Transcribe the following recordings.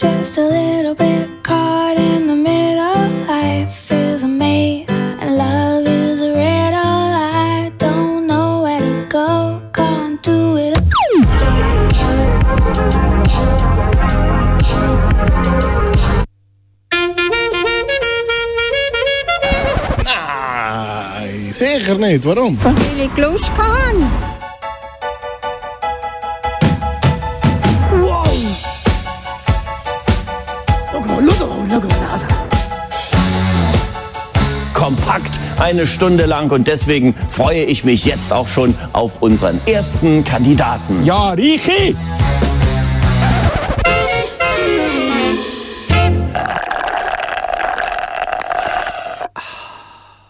just a little bit caught in the middle. Life is a maze, and love is a riddle. I don't know where to go, can't do it. Nein, sicher nicht. Warum? Weil ich Lust eine Stunde lang und deswegen freue ich mich jetzt auch schon auf unseren ersten Kandidaten. Ja, Richi!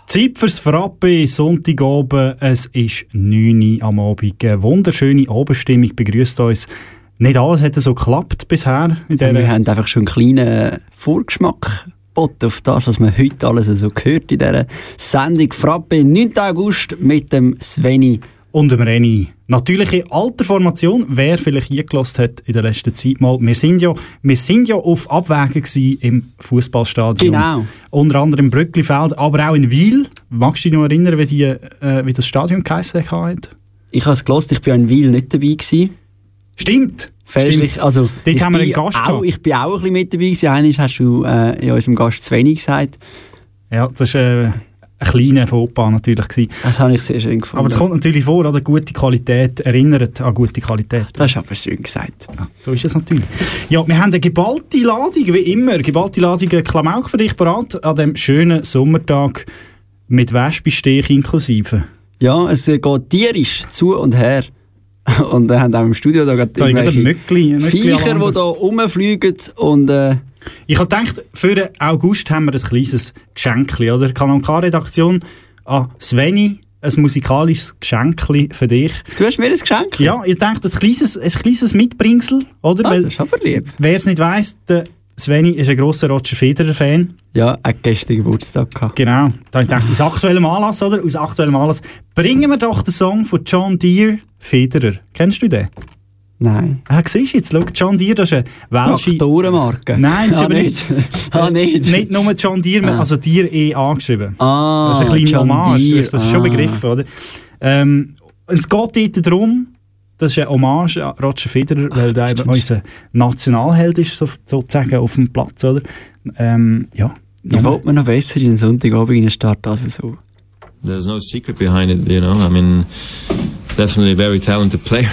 Zeit fürs Frappe, Sonntagabend, es ist 9 Uhr am Abend. Eine wunderschöne Abendstimmung begrüßt uns. Nicht alles hat so geklappt bisher. In Wir haben einfach schon einen kleinen Vorgeschmack geboten auf das, was man heute alles so gehört in dieser Sendung Frappe 9. August mit dem Sveni. und dem Renny. Natürlich in alter Formation, wer vielleicht eingelassen hat in der letzten Zeit mal. Wir sind ja, wir sind ja auf Abwägen im Fußballstadion. Genau. Unter anderem im Brücklifeld, aber auch in Wiel. Magst du dich noch erinnern, wie, die, äh, wie das Stadion geheißen hat? Ich habe es gelost, ich war in Wiel nicht dabei. Gewesen. Stimmt. Fälschlich, Stimmt. also Dort ich haben wir bin einen Gast auch, gehabt. Ich bin auch ein bisschen mit dabei gewesen. Einmal hast du äh, in unserem Gast Sveni gesagt. Ja, das war äh, ein kleiner Fauxpas natürlich. Gewesen. Das habe ich sehr schön gefunden. Aber es kommt natürlich vor, oder? Gute Qualität erinnert an gute Qualität. das ist aber schön gesagt. Ja, so ist es natürlich. Ja, wir haben eine geballte Ladung, wie immer. Geballte Ladung Klamauk für dich parat an diesem schönen Sommertag mit Wespestich inklusive. Ja, es geht tierisch zu und her. Und wir haben auch im Studio da gerade ein irgendwelche Mückli, Viecher, die da rumfliegen und äh, Ich habe gedacht, für den August haben wir ein kleines Geschenkli, oder? Kanal K-Redaktion an Sveni, ein musikalisches Geschenkli für dich. du hast mir ein Geschenk. Ja, ich denke, ein kleines, ein kleines Mitbringsel, oder? Ah, das ist aber lieb. wer es nicht weiss, der Sveni ist ein grosser Roger Federer-Fan. Ja, er hat gestern Geburtstag gehabt. Genau. Da habe ich gedacht, aus aktuellem Anlass, oder? Aus aktuellem Anlass. Bringen wir doch den Song von John Deere, Federer. Kennst du den? Nein. Ah, siehst du jetzt, schau, John Deere, das ist eine welsche... Traktorenmarke? Nein, das ist ah, aber nicht. ah, nicht. Nicht nur John Deere, also Deere E angeschrieben. Ah, Das ist ein kleiner Hommage, das, ist schon ah. begriffen, oder? Ähm, und es geht dort darum, das ist ein Hommage an Roger Federer, weil der unser Nationalheld ist, so, sozusagen, auf dem Platz, oder? Ähm, ja. Ich wollte mir noch besser in den Sonntagabend starten als so. There's no secret behind it, you know. I mean, definitely a very talented player.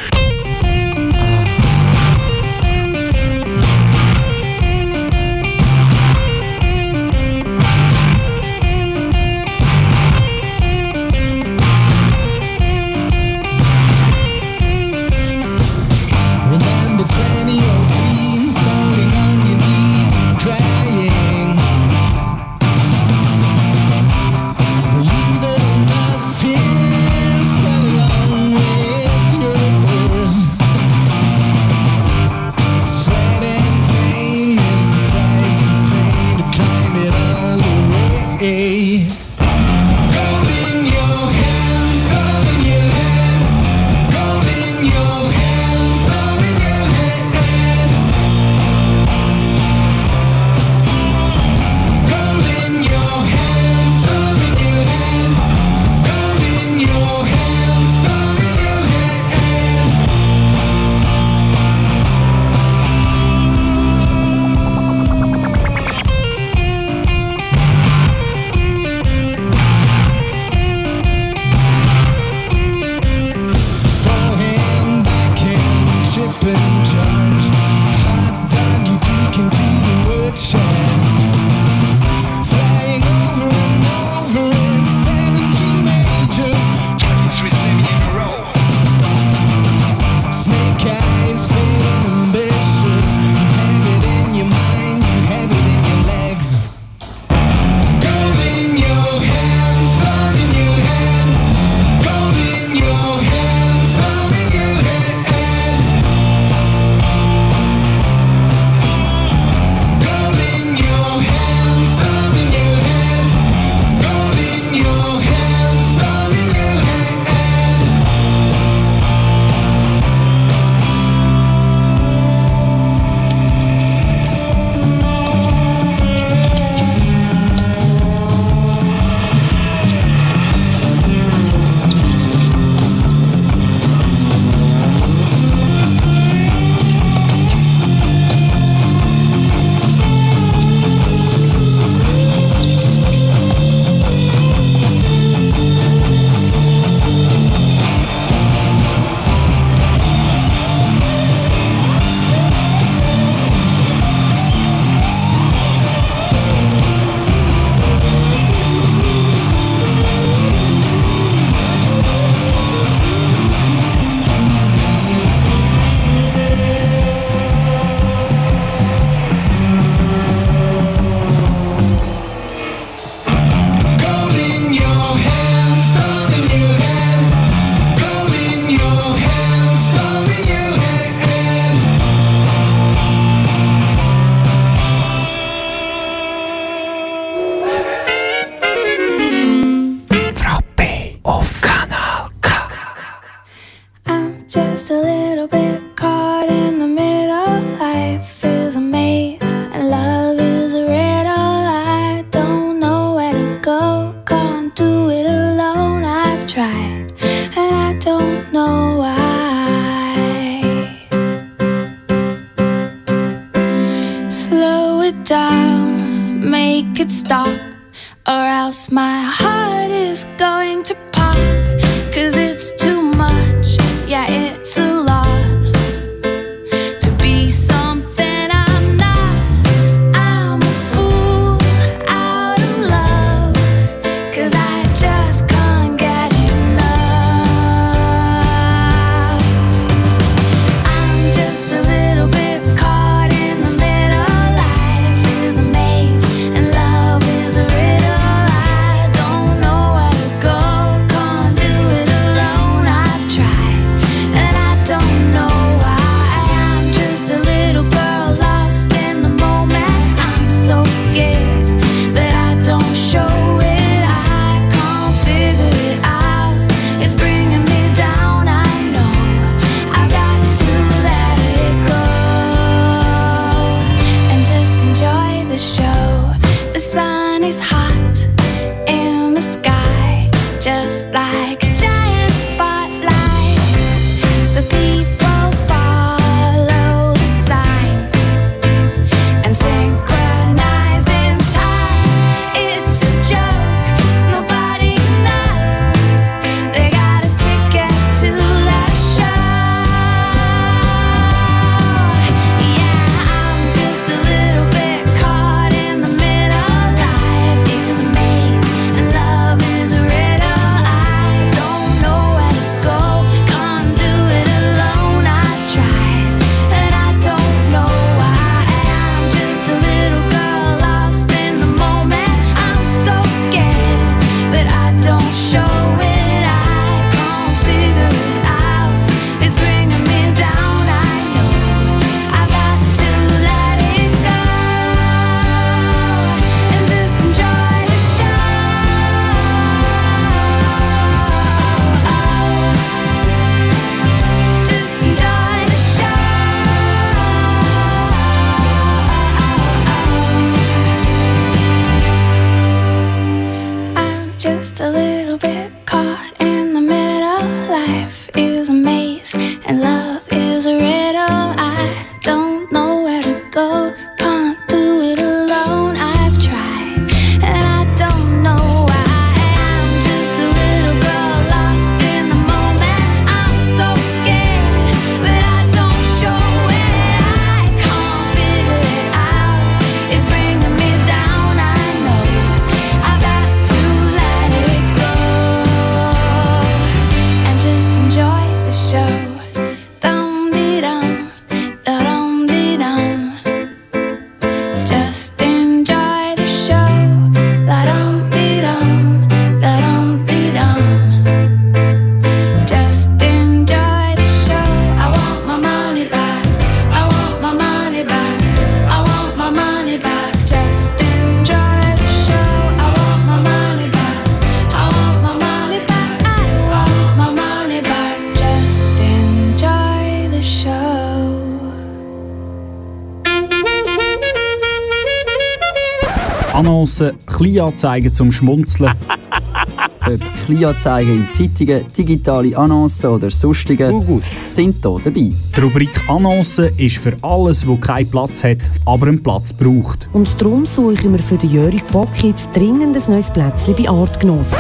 Kleinanzeigen zum Schmunzeln. Ob Kleinanzeigen in Zeitungen, digitale Annoncen oder sonstige sind hier dabei. Die Rubrik Annoncen ist für alles, wo keinen Platz hat, aber einen Platz braucht. Und darum suche ich mir für den Jörg Bock jetzt dringend ein neues Plätzchen bei Artgenossen.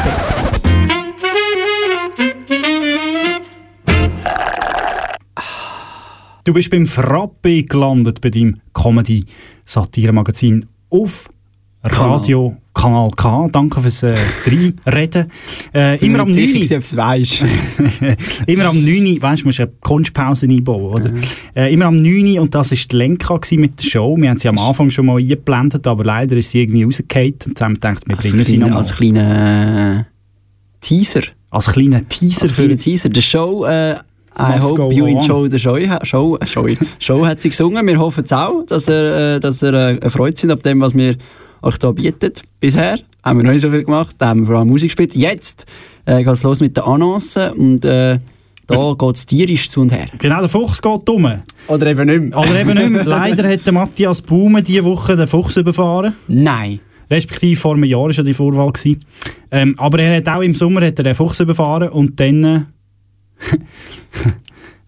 Du bist beim Frappe gelandet, bei deinem Comedy-Satire-Magazin auf Radio Kanal K. Danke fürs äh, Reinreden. Äh, immer am 9. sicher, ob es weisst. immer am 9. Weißt du, musst eine Kunstpause einbauen, oder? Äh, immer am 9. und das war die Lenka mit der Show. Wir haben sie am Anfang schon mal eingeblendet, aber leider ist sie irgendwie rausgefallen und haben gedacht, wir bringen sie nochmal. als kleiner Teaser. Als kleiner Teaser Als kleiner Teaser. Der Show, äh, I Must hope you enjoy the show. Show, show, show hat sie gesungen. Wir hoffen es auch, dass ihr, äh, dass ihr äh, erfreut sind ab dem, was wir euch hier bieten. Bisher haben wir noch nicht so viel gemacht, da haben wir vor allem Musik gespielt. Jetzt äh, geht es los mit der Annonce und äh, da geht es tierisch zu und her. Genau, der Fuchs geht um. Oder eben nicht mehr. Oder eben nicht mehr. Leider hat der Matthias Baume diese Woche den Fuchs überfahren. Nein. Respektive vor einem Jahr war ja die Vorwahl. Gewesen. Ähm, aber er hat auch im Sommer hat er den Fuchs überfahren und dann äh,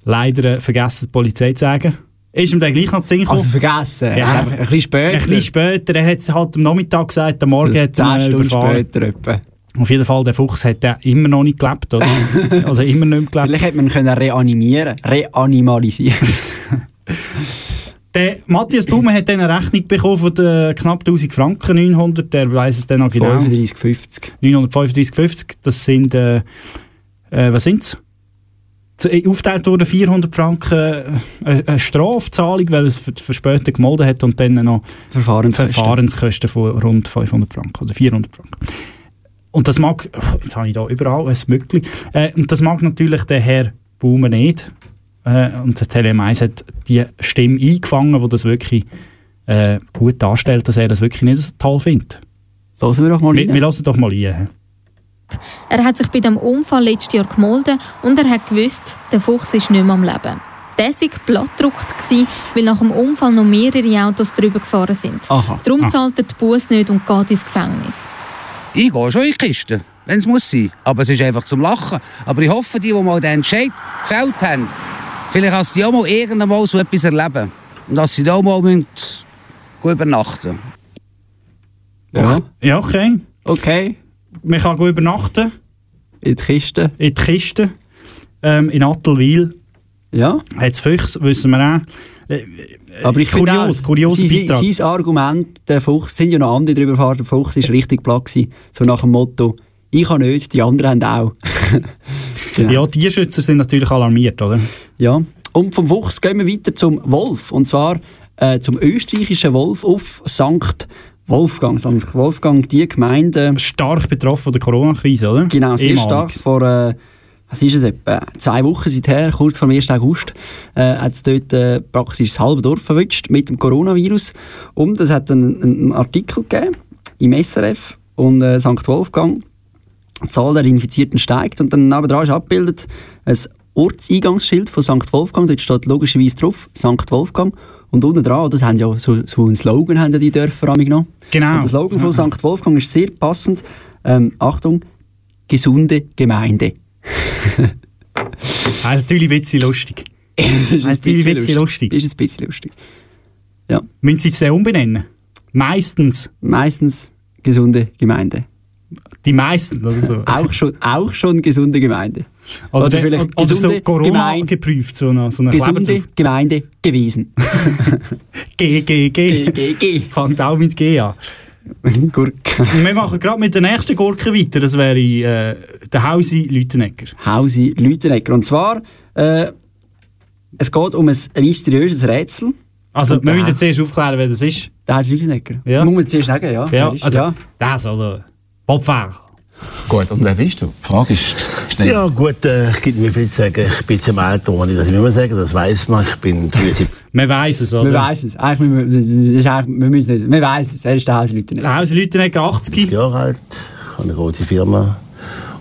leider äh, vergessen die Polizei zu sagen. Ist ihm dann gleich noch 10 Also vergessen. Ja. Ein bisschen später. Ein bisschen später, er hat es halt am Nachmittag gesagt, am Morgen hat 10 er ihn Stunden überfahren. später etwa. Auf jeden Fall, der Fuchs hat ja immer noch nicht gelebt, oder? also immer nicht mehr gelebt. Vielleicht hätte man ihn können reanimieren Reanimalisieren. Der Matthias Baumann hat dann eine Rechnung bekommen von den knapp 1000 Franken, 900, der weiß es dann noch genau. 35,50. 935,50, das sind, äh, äh, was sind es? Aufteilt wurden 400 Franken äh, eine Strafzahlung, weil es für, später gemolden hat und dann noch Verfahrenskosten. Verfahrenskosten von rund 500 Franken oder 400 Franken. Und das mag, jetzt habe ich da überall ein möglich, äh, und das mag natürlich der Herr Baumann nicht. Äh, und der Tele1 hat die Stimme eingefangen, die das wirklich äh, gut darstellt, dass er das wirklich nicht so toll findet. Hören wir doch mal Wir, rein. wir lassen doch mal rein. Er hat sich bei dem Unfall letztes Jahr gemolden und er hat gewusst, der Fuchs ist nicht mehr am Leben. Der war plattdruckt, weil nach dem Unfall noch mehrere Autos drüber gefahren sind. Aha. Darum Ah. zahlt er die Buß nicht und geht ins Gefängnis. Ich gehe schon in die Kiste, wenn es muss sein. Aber es ist einfach zum Lachen. Aber ich hoffe, die, die mal den Entscheid gefällt haben, vielleicht dass die auch mal irgendwann mal so etwas erleben. Und dass sie da auch mal müssen gut übernachten Ja. Ja, okay. Okay. Man kann übernachten In die Kiste. in die Kiste ähm, in Attelwil. Ja. Hat es Füchs, wissen wir auch. Äh, Aber ich kurios, auch, kurioser sein, sein Argument, der Fuchs, sind ja noch andere drüber gefahren, der Fuchs ist richtig platt gewesen. So nach dem Motto, ich kann nicht, die anderen haben auch. genau. Ja, die Tierschützer sind natürlich alarmiert, oder? Ja. Und vom Fuchs gehen wir weiter zum Wolf. Und zwar äh, zum österreichischen Wolf auf St. Wolfgang. St. Wolfgang, die Gemeinde. Stark betroffen von der Corona-Krise, oder? Genau, sehr Ehemalig. stark. Vor, äh, was ist es, etwa zwei Wochen seither, kurz vor dem 1. August, äh, hat es dort äh, praktisch das halbe Dorf verwünscht mit dem Coronavirus. Und es hat einen, einen Artikel gegeben im SRF und äh, St. Wolfgang. Die Zahl der Infizierten steigt und dann nebenan ist abgebildet ein Ortseingangsschild von St. Wolfgang. Dort steht logischerweise drauf St. Wolfgang. Und unten dran, das haben ja so, so einen Slogan haben ja die Dörfer noch. Genau. Und der Slogan von St. Wolfgang ist sehr passend. Ähm, Achtung, gesunde Gemeinde. Das ist natürlich ein bisschen lustig. ist ein bisschen lustig. Ist ein bisschen lustig. Ja. Müssen Sie es dann umbenennen? Meistens. Meistens gesunde Gemeinde. Die meisten, oder so. Auch schon, auch schon gesunde Gemeinde. Oder, Oder der- vielleicht oder so Corona Gemeinde. geprüft, so eine, so eine Gesunde. Gemeinde gewesen. G, G, G. G, G. Fängt auch mit G an. Gurke. Wir machen gerade mit der nächsten Gurke weiter. Das wäre äh, der Hausi Lütenegger. Hausi Lütenegger. Und zwar, äh, es geht um ein, mysteriöses Rätsel. Also, Und wir müssen zuerst aufklären, wer das ist. Der Hausi Lütenegger. Ja. Muss man zuerst sagen, ja. Ja, also, ja. das, oder? Bob Fahrer. Gut, und wer bist du? Die Frage ist schnell. Ja, gut, äh, es gibt mir viel zu sagen. Ich bin zum Alter, wo ich das nicht mehr sagen, das weiss man. Ich bin 73. Man weiss es, oder? Wir weiss es. Eigentlich, wir, das ist eigentlich, wir müssen nicht. Wir weiss es. Er ist der Hausi Lütenegger, 80. Jahre alt, habe eine große Firma.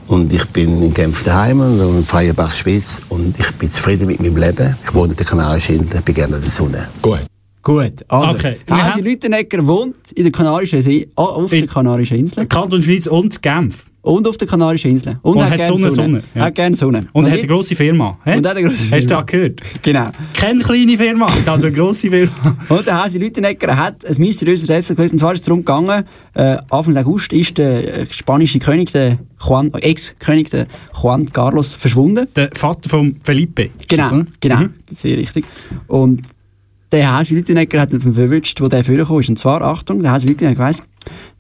Und ich bin in Genf daheim und in Freienbach, Schweiz. Und ich bin zufrieden mit meinem Leben. Ich wohne in der Kanarischen Insel, bin gerne in der Sonne. Gut. Gut, also. Okay, haben- Lütenegger wohnt in der Kanarischen See, ah, auf In- der Kanarischen Insel. Kanton Schweiz und Genf. Und auf der Kanarischen Insel. Und, Und hat hat gerne Sonne, Sonne. Ja. Hat gerne Sonne. Und, hat eine grosse Firma. He? Und hat eine grosse Hast du Firma. das gehört? Genau. Keine kleine Firma, also eine grosse Firma. Und der Hausi Lütenegger hat ein mysteriöses Rätsel gelöst. Und zwar ist es darum gegangen, äh, Anfang August ist der äh, spanische König, der äh, Ex-König, der Juan Carlos, verschwunden. Der Vater von Felipe. Genau, das, genau, Mhm. sehr richtig. Und der Hausi Lütenegger hat ihn verwünscht, wo der vorgekommen ist. Und zwar, Achtung, der Hausi Lütenegger weiss,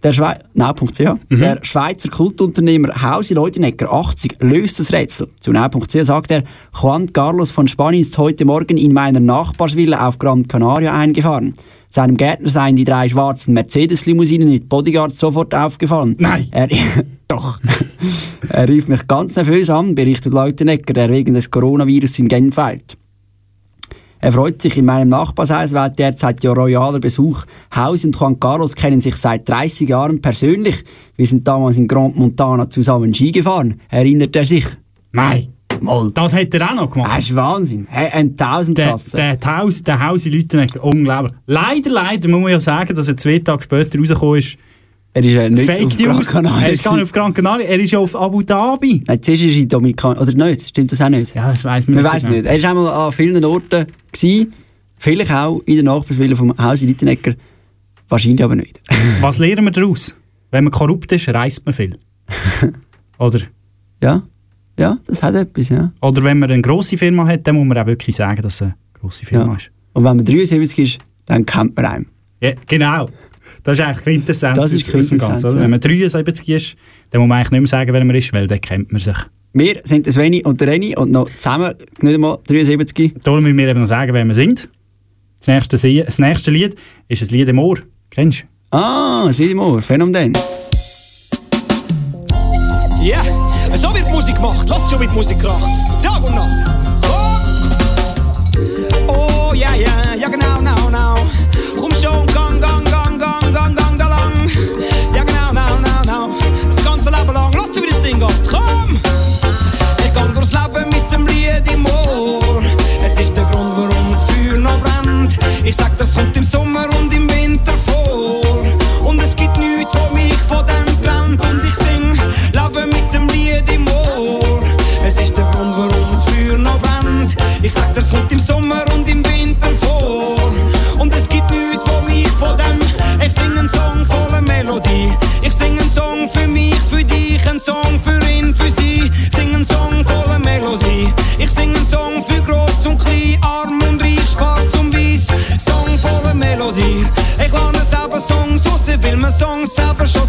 der Now.ch, Mhm. der Schweizer Kultunternehmer Hausi Lütenegger, 80, löst das Rätsel. Zu Now.ch sagt er, Juan Carlos von Spanien ist heute Morgen in meiner Nachbarsvilla auf Gran Canaria eingefahren. Seinem Gärtner seien die drei schwarzen Mercedes-Limousinen mit Bodyguards sofort aufgefallen. Nein. Er, doch. er rief mich ganz nervös an, berichtet Leutenegger, der wegen des Coronavirus in Genf weilt. Er freut sich, in meinem Nachbarshaus wählt derzeit ja royaler Besuch. Haus und Juan Carlos kennen sich seit 30 Jahren persönlich. Wir sind damals in Grand Montana zusammen Ski gefahren. Erinnert er sich? Nein. Mal. Das hat er auch noch gemacht. Das ist Wahnsinn. Hey, ein Der, Tausendsasser. der, Haus, der Hausi Lütenegger, unglaublich. Leider, leider muss man ja sagen, dass er zwei Tage später rausgekommen ist. Er ist ja nicht Fake auf Gran News. Canaria. Er ist gar nicht auf Gran Canaria, er ist ja auf Abu Dhabi. Nein, zuerst ist er in Dominikan... Oder nicht? Stimmt das auch nicht? Ja, das weiss man Man nicht. weiß genau. nicht. Er war einmal an vielen Orten. Gewesen. Vielleicht auch in der Nachbarswille vom Haus in. Wahrscheinlich aber nicht. Was lernen wir daraus? Wenn man korrupt ist, reist man viel. Oder? Ja, ja, das hat etwas, ja. Oder wenn man eine grosse Firma hat, dann muss man auch wirklich sagen, dass es eine grosse Firma ja. ist. Und wenn man 73 ist, dann kennt man einen. Ja, genau. Das ist eigentlich Quintessenz Das ist Quintessenz, ja. Wenn man 73 ist, dann muss man eigentlich nicht mehr sagen, wer man ist, weil dann kennt man sich. Wir sind der Sveni und der Reni und noch zusammen nicht einmal 73. Darum müssen wir eben noch sagen, wer wir sind. Das nächste, Sie- das nächste Lied ist ein Lied im Ohr. Kennst du? Ah, das Lied im Ohr, Phänomen. Ja, so wird Musik gemacht. Lasst so wird Musik kracht. Tag und Nacht. Ich sag, das kommt im Sommer und im raus, weil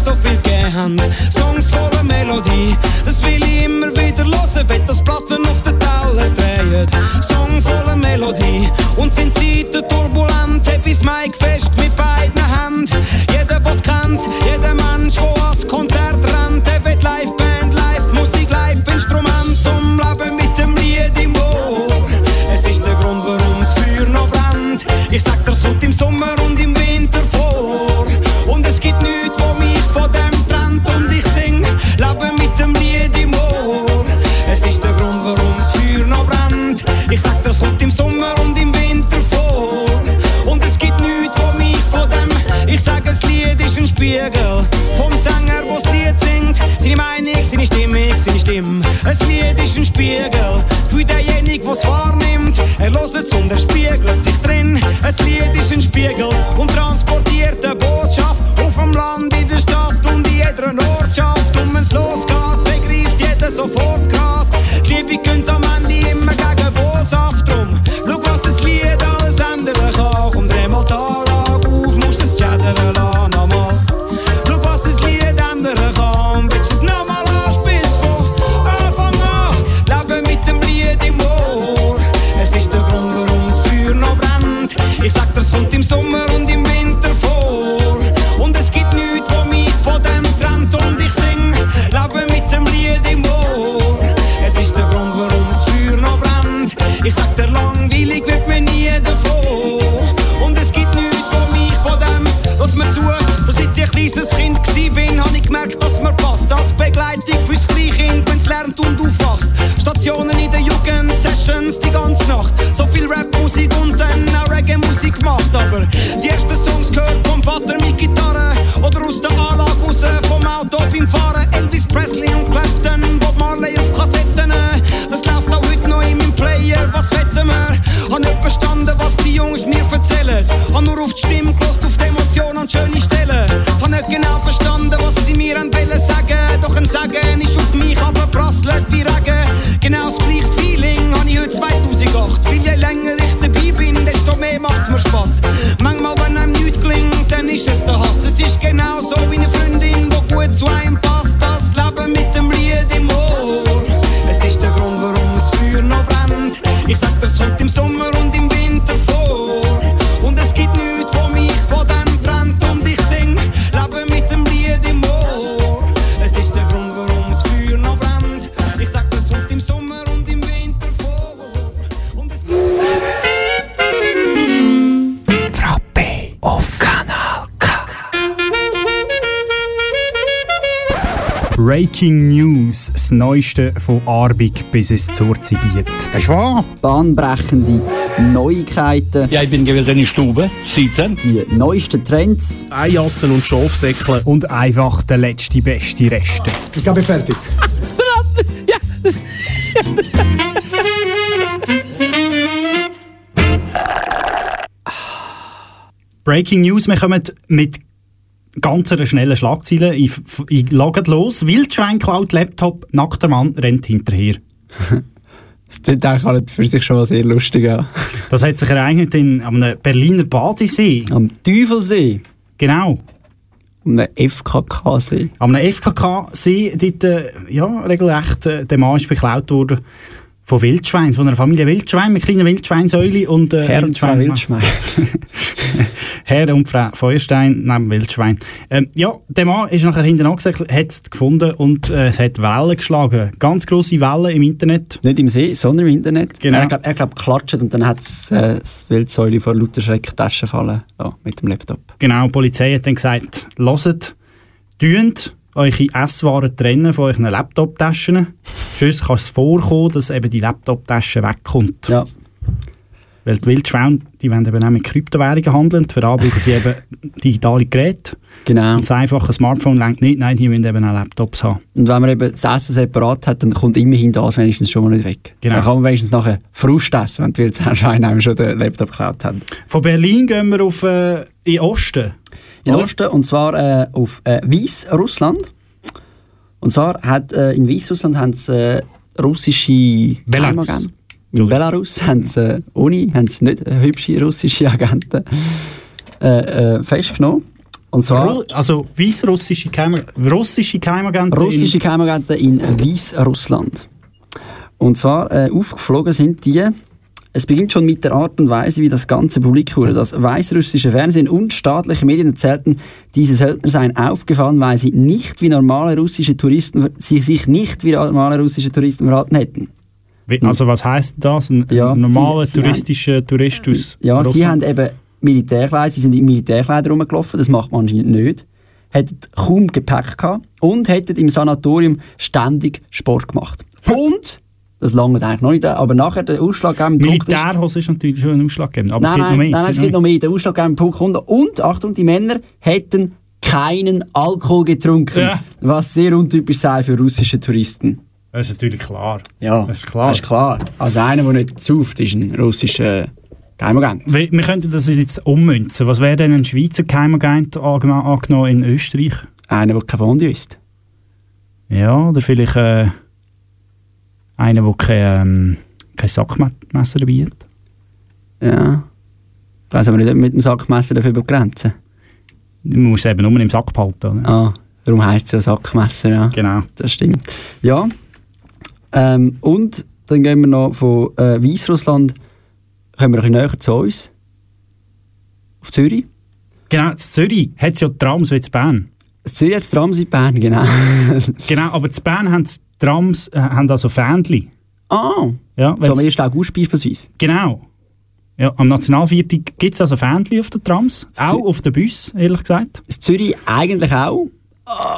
Spiegel vom Sänger, wo das Lied singt. Seine Meinung, seine Stimmung, seine Stimme. Ein Lied ist ein Spiegel für denjenigen, der es wahrnimmt. Er hört es und er spiegelt sich drin. Ein Lied ist ein Spiegel und transportiert eine Botschaft auf dem Land, in der Stadt und in jeder Ortschaft. Und wenn's losgeht, begreift jeder sofort grad. Die Liebe könnt Breaking News, das Neueste von Arbig bis ins Zurzibiet. Ist wahr? Bahnbrechende Neuigkeiten. Ja, ich bin gewesen in Stube, sitzen. Die neuesten Trends. Eijassen und Schafsäckle. Und einfach der letzte, beste Reste. Ich glaube, fertig. Breaking News, wir kommen mit ganz einer schnellen Schlagzeile. Ich, ich logge los. Wildschwein klaut Laptop, nackter Mann rennt hinterher. Das klingt eigentlich für sich schon mal sehr lustig an. Das hat sich ereignet in am einem Berliner Badesee. Am Teufelsee? Genau. Am FKK-See? Am FKK-See, dort, äh, ja, regelrecht, äh, der Mann ist beklaut worden von Wildschwein, von einer Familie Wildschwein, mit kleinen Wildschweinsäule und äh, Herr und Frau Wildschwein. Herr und Frau Feuerstein neben Wildschwein. Ähm, ja, der Mann ist nachher hinten angesagt, hat es gefunden und äh, es hat Wellen geschlagen. Ganz grosse Wellen im Internet. Nicht im See, sondern im Internet. Genau. Er glaubt, er glaub, klatscht und dann hat es äh, das Wildsäule vor lauter Schreck die Tasche fallen ja, mit dem Laptop. Genau, die Polizei hat dann gesagt, hört, tönt eure Esswaren trennen von euren Laptop-Taschen. Sonst kann es vorkommen, dass eben die Laptop-Tasche wegkommt. Ja. Weil die Wildschweine, die wollen eben auch mit Kryptowährungen handeln. Für brauchen sie eben digitale Geräte. Genau. Und das einfache Smartphone lenkt nicht. Nein, die müssen eben auch Laptops haben. Und wenn man eben das Essen separat hat, dann kommt immerhin das wenigstens schon mal nicht weg. Genau. Dann kann man wenigstens nachher Frust essen, wenn die Wildschweine einem schon den Laptop geklaut haben. Von Berlin gehen wir auf äh, in den Osten. In? Osten, und zwar äh, auf äh, Weißrussland. Und zwar hat äh, in Weißrussland haben sie äh, russische Belarus. Geheimagenten. In Belarus haben sie äh, ohne, haben sie nicht äh, hübsche russische Agenten äh, festgenommen. Und zwar also weißrussische Geheim russische Geheimagenten. russische in- Geheimagenten in Weißrussland. Und zwar äh, aufgeflogen sind die. Es beginnt schon mit der Art und Weise, wie das Ganze publik wurde. Das weißrussische Fernsehen und staatliche Medien erzählten, diese Söldner seien aufgefallen, weil sie nicht wie normale russische Touristen, sie sich nicht wie normale russische Touristen verhalten hätten. Wie- Also was heisst das? Ein, Ja, normaler sie- sie touristischer Tourist aus Ja, sie Russland? haben eben Militärkleider, sie sind in Militärkleidern rumgelaufen, das macht man anscheinend nicht. Hätten kaum Gepäck gehabt und hätten im Sanatorium ständig Sport gemacht. Und, das lange eigentlich noch nicht, aber nachher der ausschlaggebende Punkt ist... Militärhose ist natürlich schon ein Ausschlaggebend, aber nein, es gibt nein, noch mehr. nein, nein, es gibt noch mehr. Der ausschlaggebende Punkt kommt. Und, Achtung, die Männer hätten keinen Alkohol getrunken, Ja. was sehr untypisch sei für russische Touristen. Das ist natürlich klar. Ja, Das ist klar. Das ist klar. Also einer, der nicht sauft, ist ein russischer Geheimagent. Wir, wir könnten das jetzt ummünzen. Was wäre denn ein Schweizer Geheimagent angeno- angenommen in Österreich? Einer, der kein Fondue isst. Ja, oder vielleicht äh, einer, der kein, ähm, kein Sackmesser dabei hat. Ja. Ich weiss aber nicht, ob mit dem Sackmesser dafür begrenzen. Man muss es eben nur im Sack behalten. Oder? Ah, darum heisst es ja Sackmesser, ja. Genau. Das stimmt. Ja. Ähm, und dann gehen wir noch von äh, Weißrussland, kommen wir ein bisschen näher zu uns. Auf Zürich. Genau, in Zürich hat es ja Trams wie in Bern. Zürich hat das Tram in Bern, genau. Genau, aber in Bern haben die Trams äh, haben also Fähnchen. ah, Ja, so am weil's- 1. August beispielsweise. Genau. Ja, am Nationalviertel gibt es also Fähnchen auf den Trams. Das Auch auf den Bus, ehrlich gesagt. Das Zürich eigentlich auch.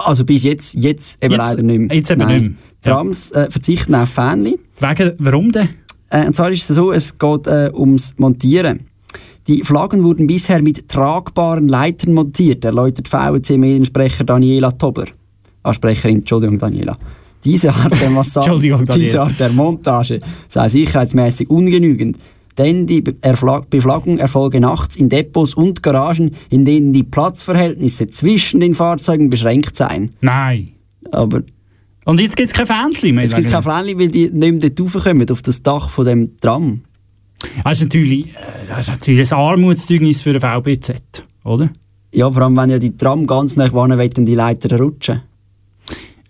Also bis jetzt, jetzt eben Jetzt- leider nicht mehr. jetzt eben Nein. nicht mehr. Trams äh, verzichten auf Fähnchen. Wegen, warum denn? Äh, und zwar ist es so, es geht äh, ums Montieren. Die Flaggen wurden bisher mit tragbaren Leitern montiert, erläutert VC-Mediensprecher Daniela Tobler. Ah, Sprecherin, Entschuldigung, Daniela. Diese Art der Massage, diese Art der Montage sei sicherheitsmäßig ungenügend. Denn die Beflaggung erfolge nachts in Depots und Garagen, in denen die Platzverhältnisse zwischen den Fahrzeugen beschränkt seien. Nein. Aber Und jetzt gibt es kein Fähnchen mehr. jetzt gibt es keine Fläche, weil die nicht mehr dort raufkommen, auf das Dach von dem Tram. Das ist natürlich, äh, das ist natürlich ein Armutszeugnis für ein VBZ, oder? Ja, vor allem wenn ja die Tram ganz nach vorne wollen, die Leiter rutschen.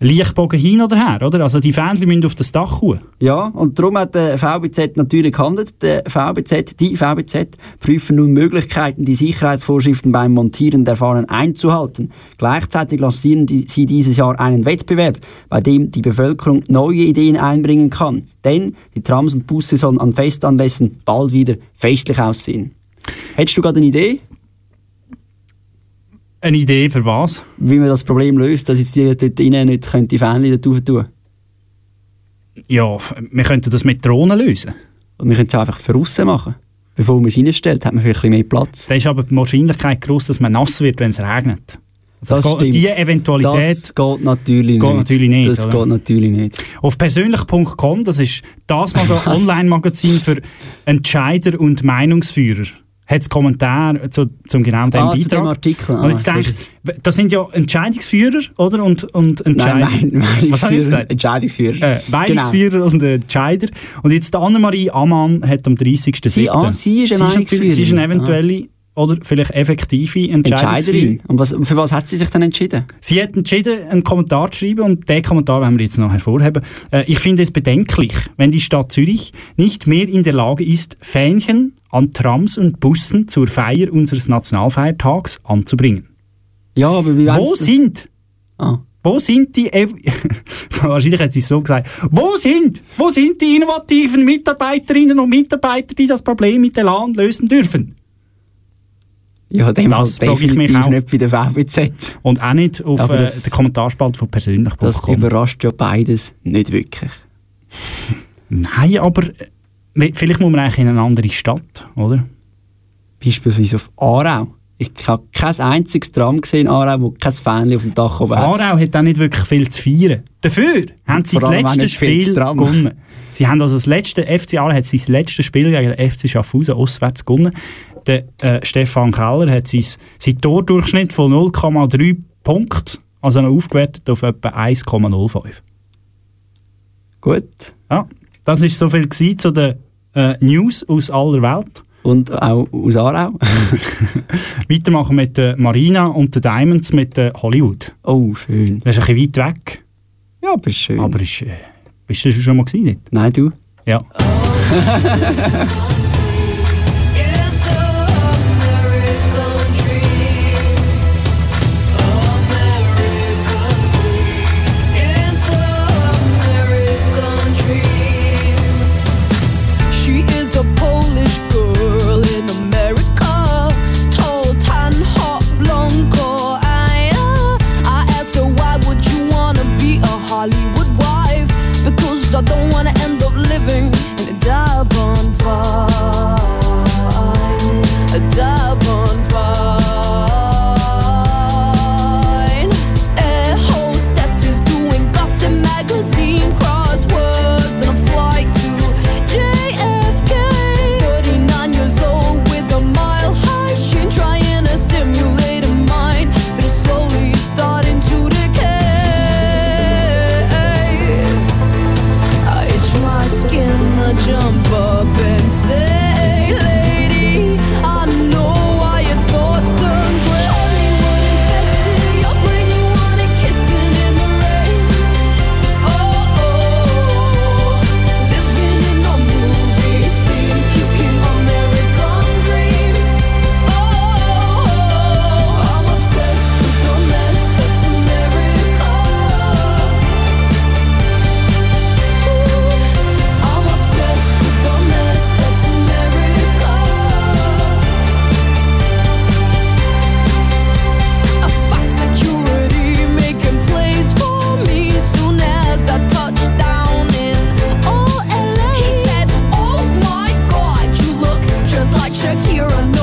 Lichtbogen hin oder her, oder? Also die Fähnchen müssen auf das Dach kommen. Ja, und darum hat der VBZ natürlich gehandelt. Der VBZ, die VBZ prüfen nun Möglichkeiten, die Sicherheitsvorschriften beim Montieren der Fahnen einzuhalten. Gleichzeitig lancieren die, sie dieses Jahr einen Wettbewerb, bei dem die Bevölkerung neue Ideen einbringen kann. Denn die Trams und Busse sollen an Festanlässen bald wieder festlich aussehen. Hättest du gerade eine Idee, Eine Idee für was? wie man das Problem löst, dass jetzt die dort drinnen nicht können die Fähnchen dort rauf tun Ja, wir könnten das mit Drohnen lösen. Und wir können es einfach für aussen machen. Bevor man es reinstellt, hat man vielleicht ein bisschen mehr Platz. Da ist aber die Wahrscheinlichkeit groß, dass man nass wird, wenn es regnet. Also Das das geht, die Eventualität Das geht natürlich geht nicht. natürlich nicht, Das oder? geht natürlich nicht. Auf persönlich.com, das ist das Mag- Online-Magazin für Entscheider und Meinungsführer. Hat es Kommentare zu, zum genau dem Ah, zu Beitrag. dem Artikel. Und jetzt Ah, denke ich, das sind ja Entscheidungsführer, oder? Und, und Entscheider. Nein, nein, Was habe ich jetzt gesagt? Entscheidungsführer. Äh, Meinungsführer und äh, Entscheider. Und jetzt die Annemarie Ammann hat am 30.07. Sie- ah, sie ist eine natürlich- Sie ist eine eventuelle oder vielleicht effektive. Entscheiderin. Und was, für was hat sie sich dann entschieden? Sie hat entschieden, einen Kommentar zu schreiben und den Kommentar werden wir jetzt noch hervorheben. Äh, ich finde es bedenklich, wenn die Stadt Zürich nicht mehr in der Lage ist, Fähnchen an Trams und Bussen zur Feier unseres Nationalfeiertags anzubringen. Ja, aber wie Wo sind, Ah. wo sind die, Ev wahrscheinlich hat sie es so gesagt, wo sind, wo sind die innovativen Mitarbeiterinnen und Mitarbeiter, die das Problem mit der LAN lösen dürfen? Ja, dem Das frage ich mich auch. nicht bei der VBZ. Und auch nicht auf äh, der Kommentarspalte von persönlich. Das überrascht ja beides nicht wirklich. Nein, aber äh, vielleicht muss man eigentlich in eine andere Stadt, oder? Beispielsweise auf Aarau. Ich habe kein einziges Tram gesehen in Aarau, wo kein Fähnchen auf dem Dach oben hat. Aarau hat auch nicht wirklich viel zu feiern. Dafür haben sie das letzte Spiel gewonnen. Sie haben also das letzte, FC Aarau hat sein letztes Spiel gegen den FC Schaffhausen auswärts gewonnen. Der äh, Stefan Keller hat sein, sein Tordurchschnitt von 0,3 Punkten, also noch aufgewertet auf etwa 1,05. Gut. Ja, das ist so viel zu den äh, News aus aller Welt. Und auch aus Aarau. Weitermachen mit der Marina und den Diamonds mit der Hollywood. Oh, schön. Das ist ein bisschen weit weg. Ja, aber ist schön. Aber ist, äh, bist du schon mal? Nicht? Nein, du? Ja. She you're a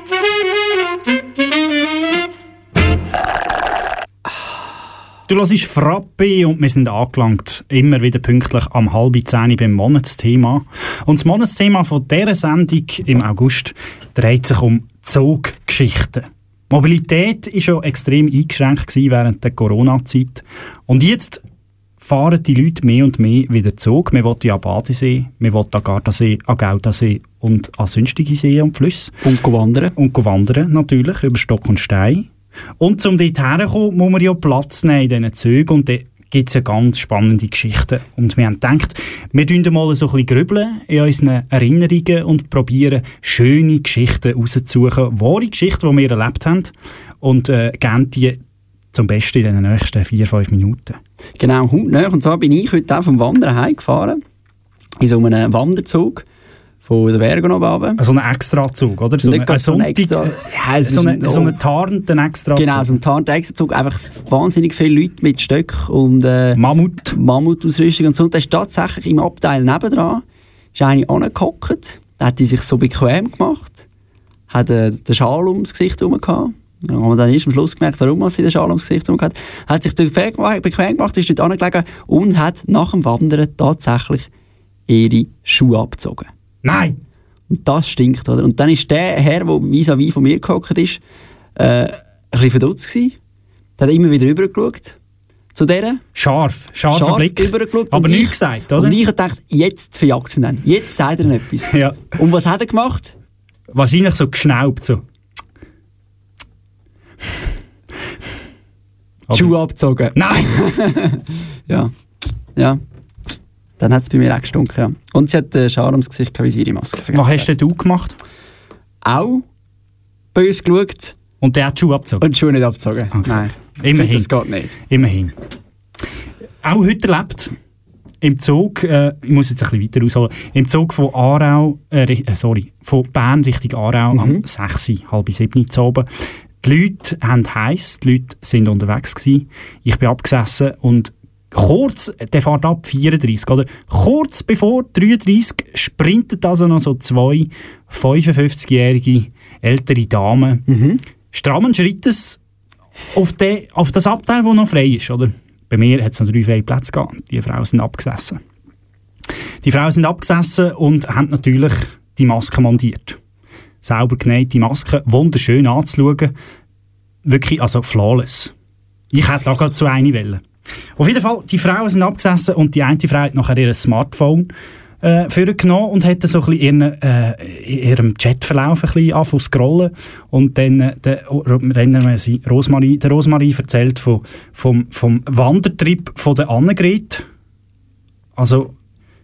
Du hörst Frappe und wir sind angelangt, immer wieder pünktlich am halb zehn beim Monatsthema. Und das Monatsthema von dieser Sendung im August dreht sich um Zuggeschichten. Mobilität war schon extrem eingeschränkt während der Corona-Zeit. Und jetzt fahren die Leute mehr und mehr wieder Zug. Wir wollen ja an Badesee, wir wollen an Gardasee, an Gaudasee und an sonstige Seen und Flüsse. Und wandern. Und wandern, natürlich, über Stock und Stein. Und um dort herzukommen, muss man ja Platz nehmen in diesen Zügen. Und da gibt es ja ganz spannende Geschichten. Und wir haben gedacht, wir grübeln mal so ein bisschen grübeln in unseren Erinnerungen und probieren, schöne Geschichten rauszusuchen, wahre Geschichten, die wir erlebt haben. Und äh, geben die zum Besten in den nächsten vier, fünf Minuten. Genau. Und zwar bin ich heute auch vom Wandern heimgefahren. In so einem Wanderzug von der Bergen oben runter. So ein Extrazug, oder? So Nicht ein, so ein extra. Ja, so ist ein, so ein tarnten Extrazug. Genau, so ein Tarnt-Extrazug. Einfach wahnsinnig viele Leute mit Stöcken und äh, Mammut. Mammutausrüstung und so. Und da ist tatsächlich im Abteil nebendran ist eine angehockt. Da hat die sich so bequem gemacht. Hat äh, den Schal ums Gesicht herum gehabt. Ja, haben wir dann erst am Schluss gemerkt, warum sie den Schal ums Gesicht herum hat. Hat sich bequem gemacht, bequem gemacht, ist dort angelegen und hat nach dem Wandern tatsächlich ihre Schuhe abgezogen. Nein! Und das stinkt, oder? Und dann ist der Herr, der vis-à-vis von mir gehockt ist, äh, ein bisschen verdutzt gewesen. Der hat immer wieder rübergeschaut zu der. Scharf, scharfer Scharf Blick. Aber nichts ich- gesagt, oder? Und ich gedacht, jetzt verjagt sie ihn. Jetzt sagt er etwas. Ja. Und was hat er gemacht? Wahrscheinlich so geschnaubt. So. Schuhe abgezogen. Nein! ja. Ja. Dann hat es bei mir auch gestunken, ja. Und sie hat den Schal ums Gesicht wie sie ihre Maske vergessen Was hast denn du gemacht? Auch böse geschaut. Und der hat die Schuhe abgezogen? Und die Schuhe nicht abgezogen. Nein. Immerhin. Das geht nicht. Immerhin. Auch heute erlebt im Zug, äh, ich muss jetzt ein bisschen weiter ausholen, im Zug von Aarau, äh, äh, sorry, von Bern Richtung Aarau am 6, halb 7 Uhr oben. Die Leute haben heiß, die Leute sind unterwegs gewesen. Ich bin abgesessen und kurz, der fährt ab 34, oder? Kurz bevor 33 sprintet also noch so zwei 55-jährige ältere Damen strammen Schrittes auf, de, auf das Abteil, das noch frei ist, oder? Bei mir hat es noch drei freie Plätze gehabt. Die Frauen sind abgesessen. Die Frauen sind abgesessen und haben natürlich die Maske montiert. Sauber genähte Maske, wunderschön anzuschauen. Wirklich, also flawless. Ich hätte da gerade zu eine Welle. Auf jeden Fall, die Frauen sind abgesessen und die eine Frau hat nachher ihr Smartphone äh, vorgenommen und hat so ein bisschen ihren, äh, in ihrem Chatverlauf ein bisschen angefangen zu scrollen. Und dann äh, der, nennen wir sie Rosmarie, der Rosmarie erzählt von, vom, vom Wandertrip von der Annegret. Also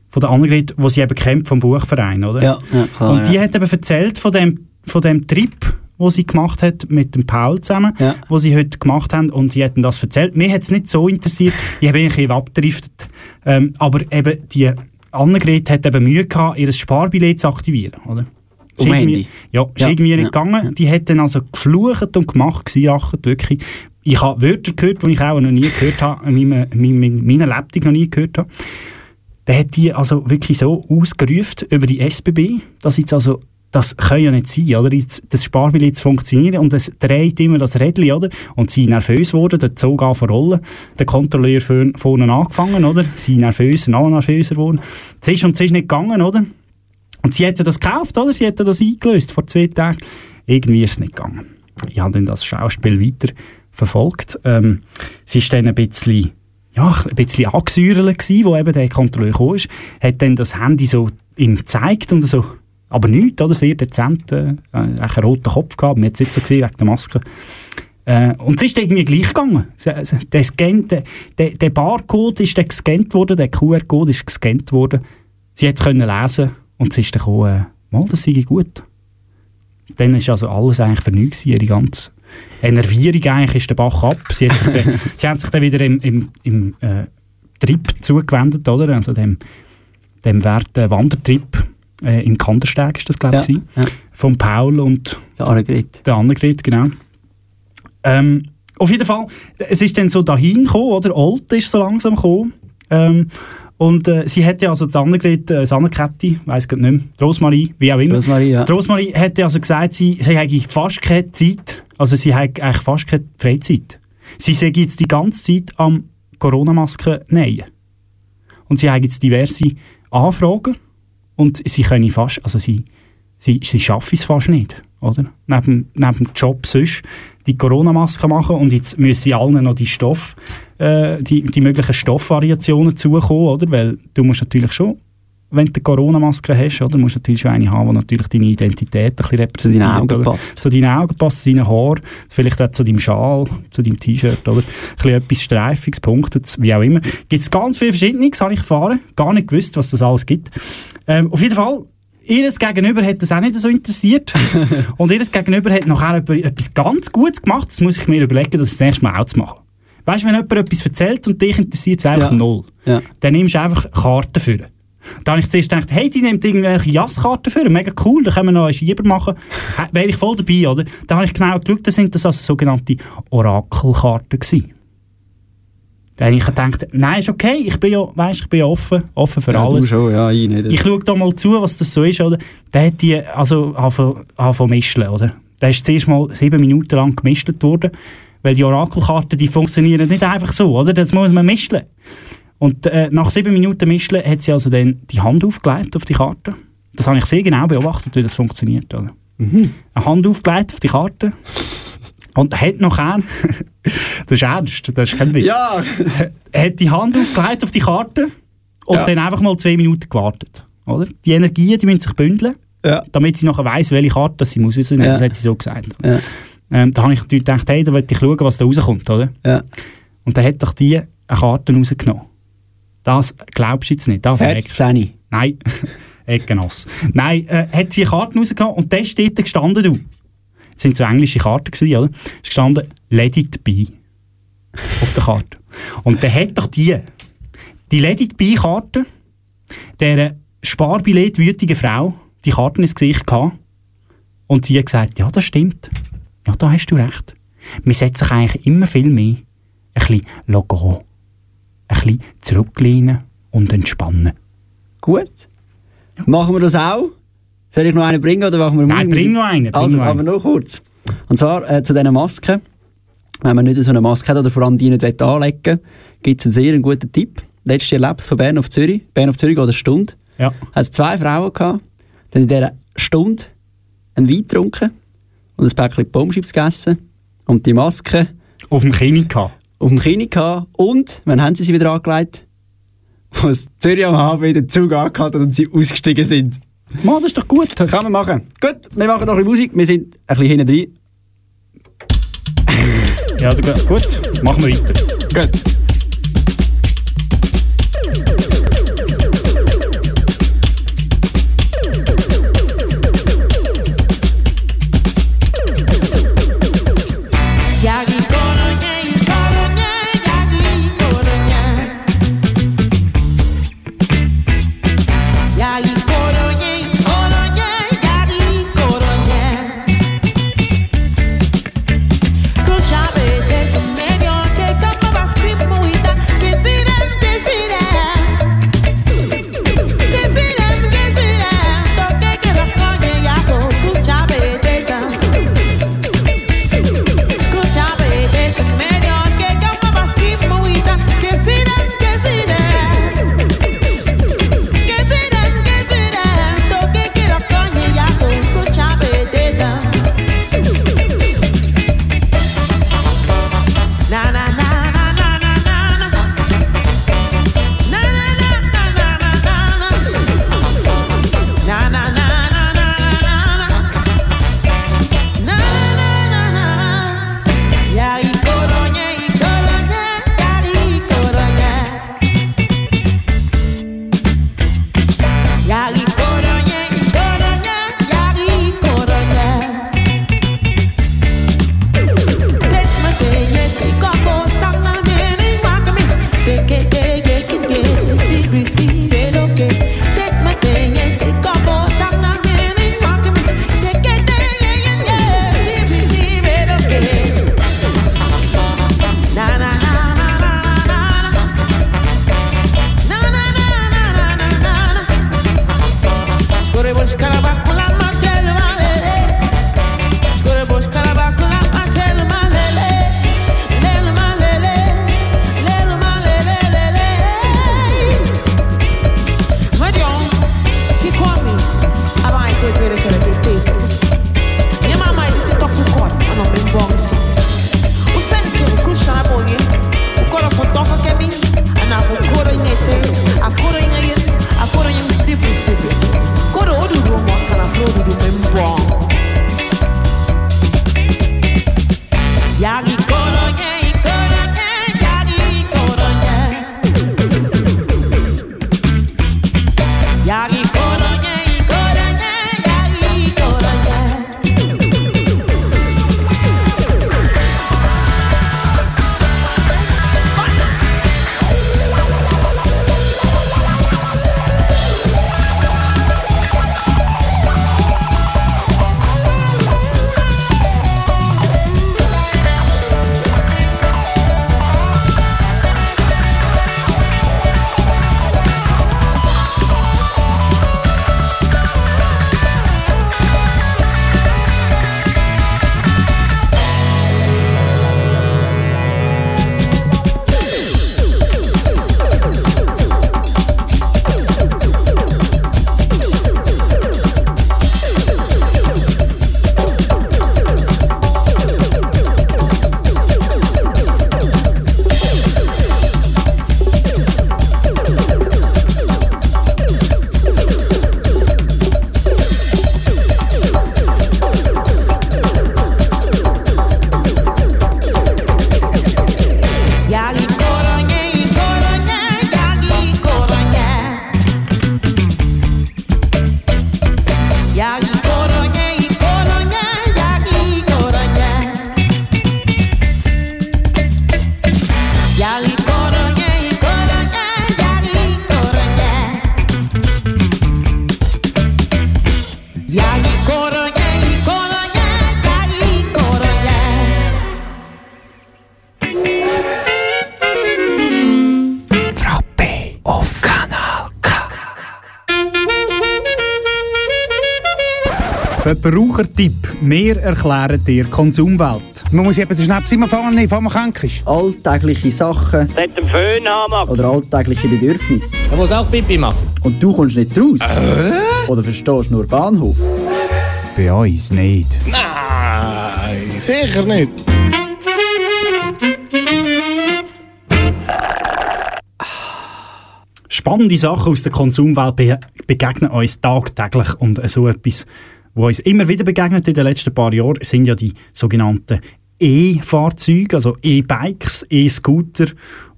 von der Annegret, wo sie eben kennt vom Buchverein, oder? Ja, ja, klar, Und die ja. hat eben erzählt von dem, von dem Trip, wo sie gemacht hat mit dem Paul zusammen, wo sie heute gemacht haben und die hatten das erzählt. Mir hat es nicht so interessiert, ich habe eigentlich abgedriftet, ähm, aber eben die Annegret hat eben Mühe gehabt, ihr Sparbillett zu aktivieren, oder? Um Handy? Ja, ist Ja, irgendwie nicht ja, gegangen. Die hat dann also geflucht und gemacht, gesiachert, wirklich. Ich habe Wörter gehört, die ich auch noch nie gehört habe, in meinem, meiner Lebtung noch nie gehört habe. Der hat die also wirklich so ausgerufen über die SBB, dass jetzt also das kann ja nicht sein, oder? Das Sparbillett funktioniert und es dreht immer das Rädchen, oder? Und sie nervös wurden, der Zug anfangen rollen, der Kontrolleur vorn- vorne angefangen, oder? Sie nervöser, noch nervöser wurden. Es ist und es ist nicht gegangen, oder? Und sie hätte das gekauft, oder? Sie hätte das eingelöst vor zwei Tagen. Irgendwie ist es nicht gegangen. Ich habe dann das Schauspiel weiter verfolgt. Ähm, sie ist dann ein bisschen, ja, ein bisschen angesäuert gewesen, wo eben der Kontrolleur ist. Hat dann das Handy so ihm gezeigt und so, aber nichts, oder? Sehr dezent, äh, einen roten Kopf gehabt. Man hat es nicht so gesehen wegen der Maske. Äh, und es ist irgendwie gleich gegangen. Der, Scan, der, der, der Barcode ist dann gescannt worden, der QR-Code ist gescannt worden. Sie hat es können lesen und es ist dann gekommen, äh, mal, das sei gut. Dann ist also alles eigentlich für nichts ihre ganze Enervierung eigentlich ist der Bach ab. Sie, hat sich dann, sie haben sich dann wieder im, im, im äh, Trip zugewendet, oder? Also dem, dem Wert äh, Wandertrip. Äh, in Kandersteg ist das, glaube ich, Ja, von Paul und Der Annegret. der Annegret, genau. Ähm, auf jeden Fall, es ist dann so dahin gekommen, oder? Olt ist so langsam gekommen. Ähm, und äh, sie hätte also die Annegret, äh, Annekette, weiss gerade nicht mehr, Rosmarie, wie auch immer. Rosmarie, ja. Rosmarie hätte also gesagt, sie, sie hätte fast keine Zeit, also sie hätte eigentlich fast keine Freizeit. Sie sei jetzt die ganze Zeit am Corona-Masken nähen. Und sie haben jetzt diverse Anfragen und sie können fast, also sie, sie, sie schaffen es fast nicht, oder? Neben, neben dem Job sonst die Corona-Maske machen und jetzt müssen sie allen noch die Stoff, äh, die, die möglichen Stoffvariationen zukommen, oder? Weil du musst natürlich schon, wenn du Corona-Maske hast, oder, musst du natürlich schon eine haben, die natürlich deine Identität ein bisschen repräsentiert. deinen Augen passt. Zu deinen Augen passt, zu deinen Haaren, vielleicht auch zu deinem Schal, zu deinem T-Shirt, oder? Ein bisschen etwas Streifiges, Punktes, wie auch immer. Gibt es ganz viele Verschiedenes, habe ich erfahren. Gar nicht gewusst, was das alles gibt. Ähm, auf jeden Fall, ihres Gegenüber hat das auch nicht so interessiert. und ihres Gegenüber hat nachher etwa- etwas ganz Gutes gemacht. Das muss ich mir überlegen, das das nächste Mal auch zu machen. Weißt du, wenn jemand etwas erzählt und dich interessiert es einfach null, Ja. dann nimmst du einfach Karten für. Da habe ich zuerst gedacht, hey, die nimmt irgendwelche Jasskarten für, mega cool, da können wir noch einen Schieber machen. Wäre ich voll dabei, oder? Da habe ich genau geschaut, da sind das also sogenannte Orakelkarten gewesen. Da habe ich gedacht, nein, ist okay, ich bin ja, weißt, ich bin ja offen, offen für ja, alles. Du schon, ja, ich nicht. Ich schaue da mal zu, was das so ist, oder? Der hat die, also, angefangen mischen, oder? Da ist zuerst mal sieben Minuten lang gemischt worden, weil die Orakelkarten, die funktionieren nicht einfach so, oder? Das muss man mischen. Und äh, nach sieben Minuten mischen hat sie also dann die Hand aufgelegt auf die Karte. Das habe ich sehr genau beobachtet, wie das funktioniert, oder? Eine Hand aufgelegt auf die Karte und hat nachher, das ist ernst, das ist kein Witz, Ja. hat die Hand aufgelegt auf die Karte und Ja. dann einfach mal zwei Minuten gewartet. Oder? Die Energien die müssen sich bündeln, Ja. damit sie nachher weiss, welche Karte sie muss rausnehmen. Ja. Das hat sie so gesagt. Ähm, da habe ich natürlich gedacht, hey, da will ich schauen, was da rauskommt. Oder? Und dann hat doch die eine Karte rausgenommen. Das glaubst du jetzt nicht. Da Herz. Nein, Eckenoss. Nein, äh, hat sie eine Karte rausgenommen und da steht da gestanden, du. Das sind so englische Karten gewesen, oder? Es gestanden, let it be. Auf der Karte. Und dann hat doch die, die let it be Karte, der Sparbillett wütige Frau, die Karten ins Gesicht gehabt. Und sie hat gesagt, ja, das stimmt. Ja, da hast du recht. Wir setzen sich eigentlich immer viel mehr ein bisschen Logo, ein bisschen zurücklehnen und entspannen. Gut. Machen wir das auch? Soll ich noch einen bringen oder machen wir Nein, bring noch einen, Also, aber noch kurz. Und zwar äh, zu diesen Masken. Wenn man nicht so eine Maske hat oder vor allem die nicht anlegen will, gibt es einen sehr guten Tipp. Letztes Jahr erlebt von Bern auf Zürich. Bern auf Zürich geht eine Stunde. Ja. Hat es zwei Frauen gehabt, die in dieser Stunde einen Wein getrunken und ein Päckchen Baumchips gegessen und die Maske auf dem Kinn gehabt. Auf dem Kinn gehabt und, wann haben sie sie wieder angelegt? Als Zürich am Hafen wieder Zug angehalten hat und sie ausgestiegen sind. Mann, das ist doch gut. Das Kann man machen. Gut, wir machen noch ein bisschen Musik. Wir sind ein bisschen hinten drin. Ja, gut, machen wir weiter. Gut. Wir erklären dir die Konsumwelt. Man muss eben den Schnaps immer vorne nehmen, bevor man krank ist. Alltägliche Sachen Nicht den Föhn haben. oder alltägliche Bedürfnisse. Er muss auch Pipi machen. Und du kommst nicht raus? Oder verstehst nur Bahnhof? Bei uns nicht. Nein, sicher nicht. Spannende Sachen aus der Konsumwelt be begegnen uns tagtäglich und so etwas, was uns immer wieder begegnet in den letzten paar Jahren, sind ja die sogenannten E-Fahrzeuge, also E-Bikes, E-Scooter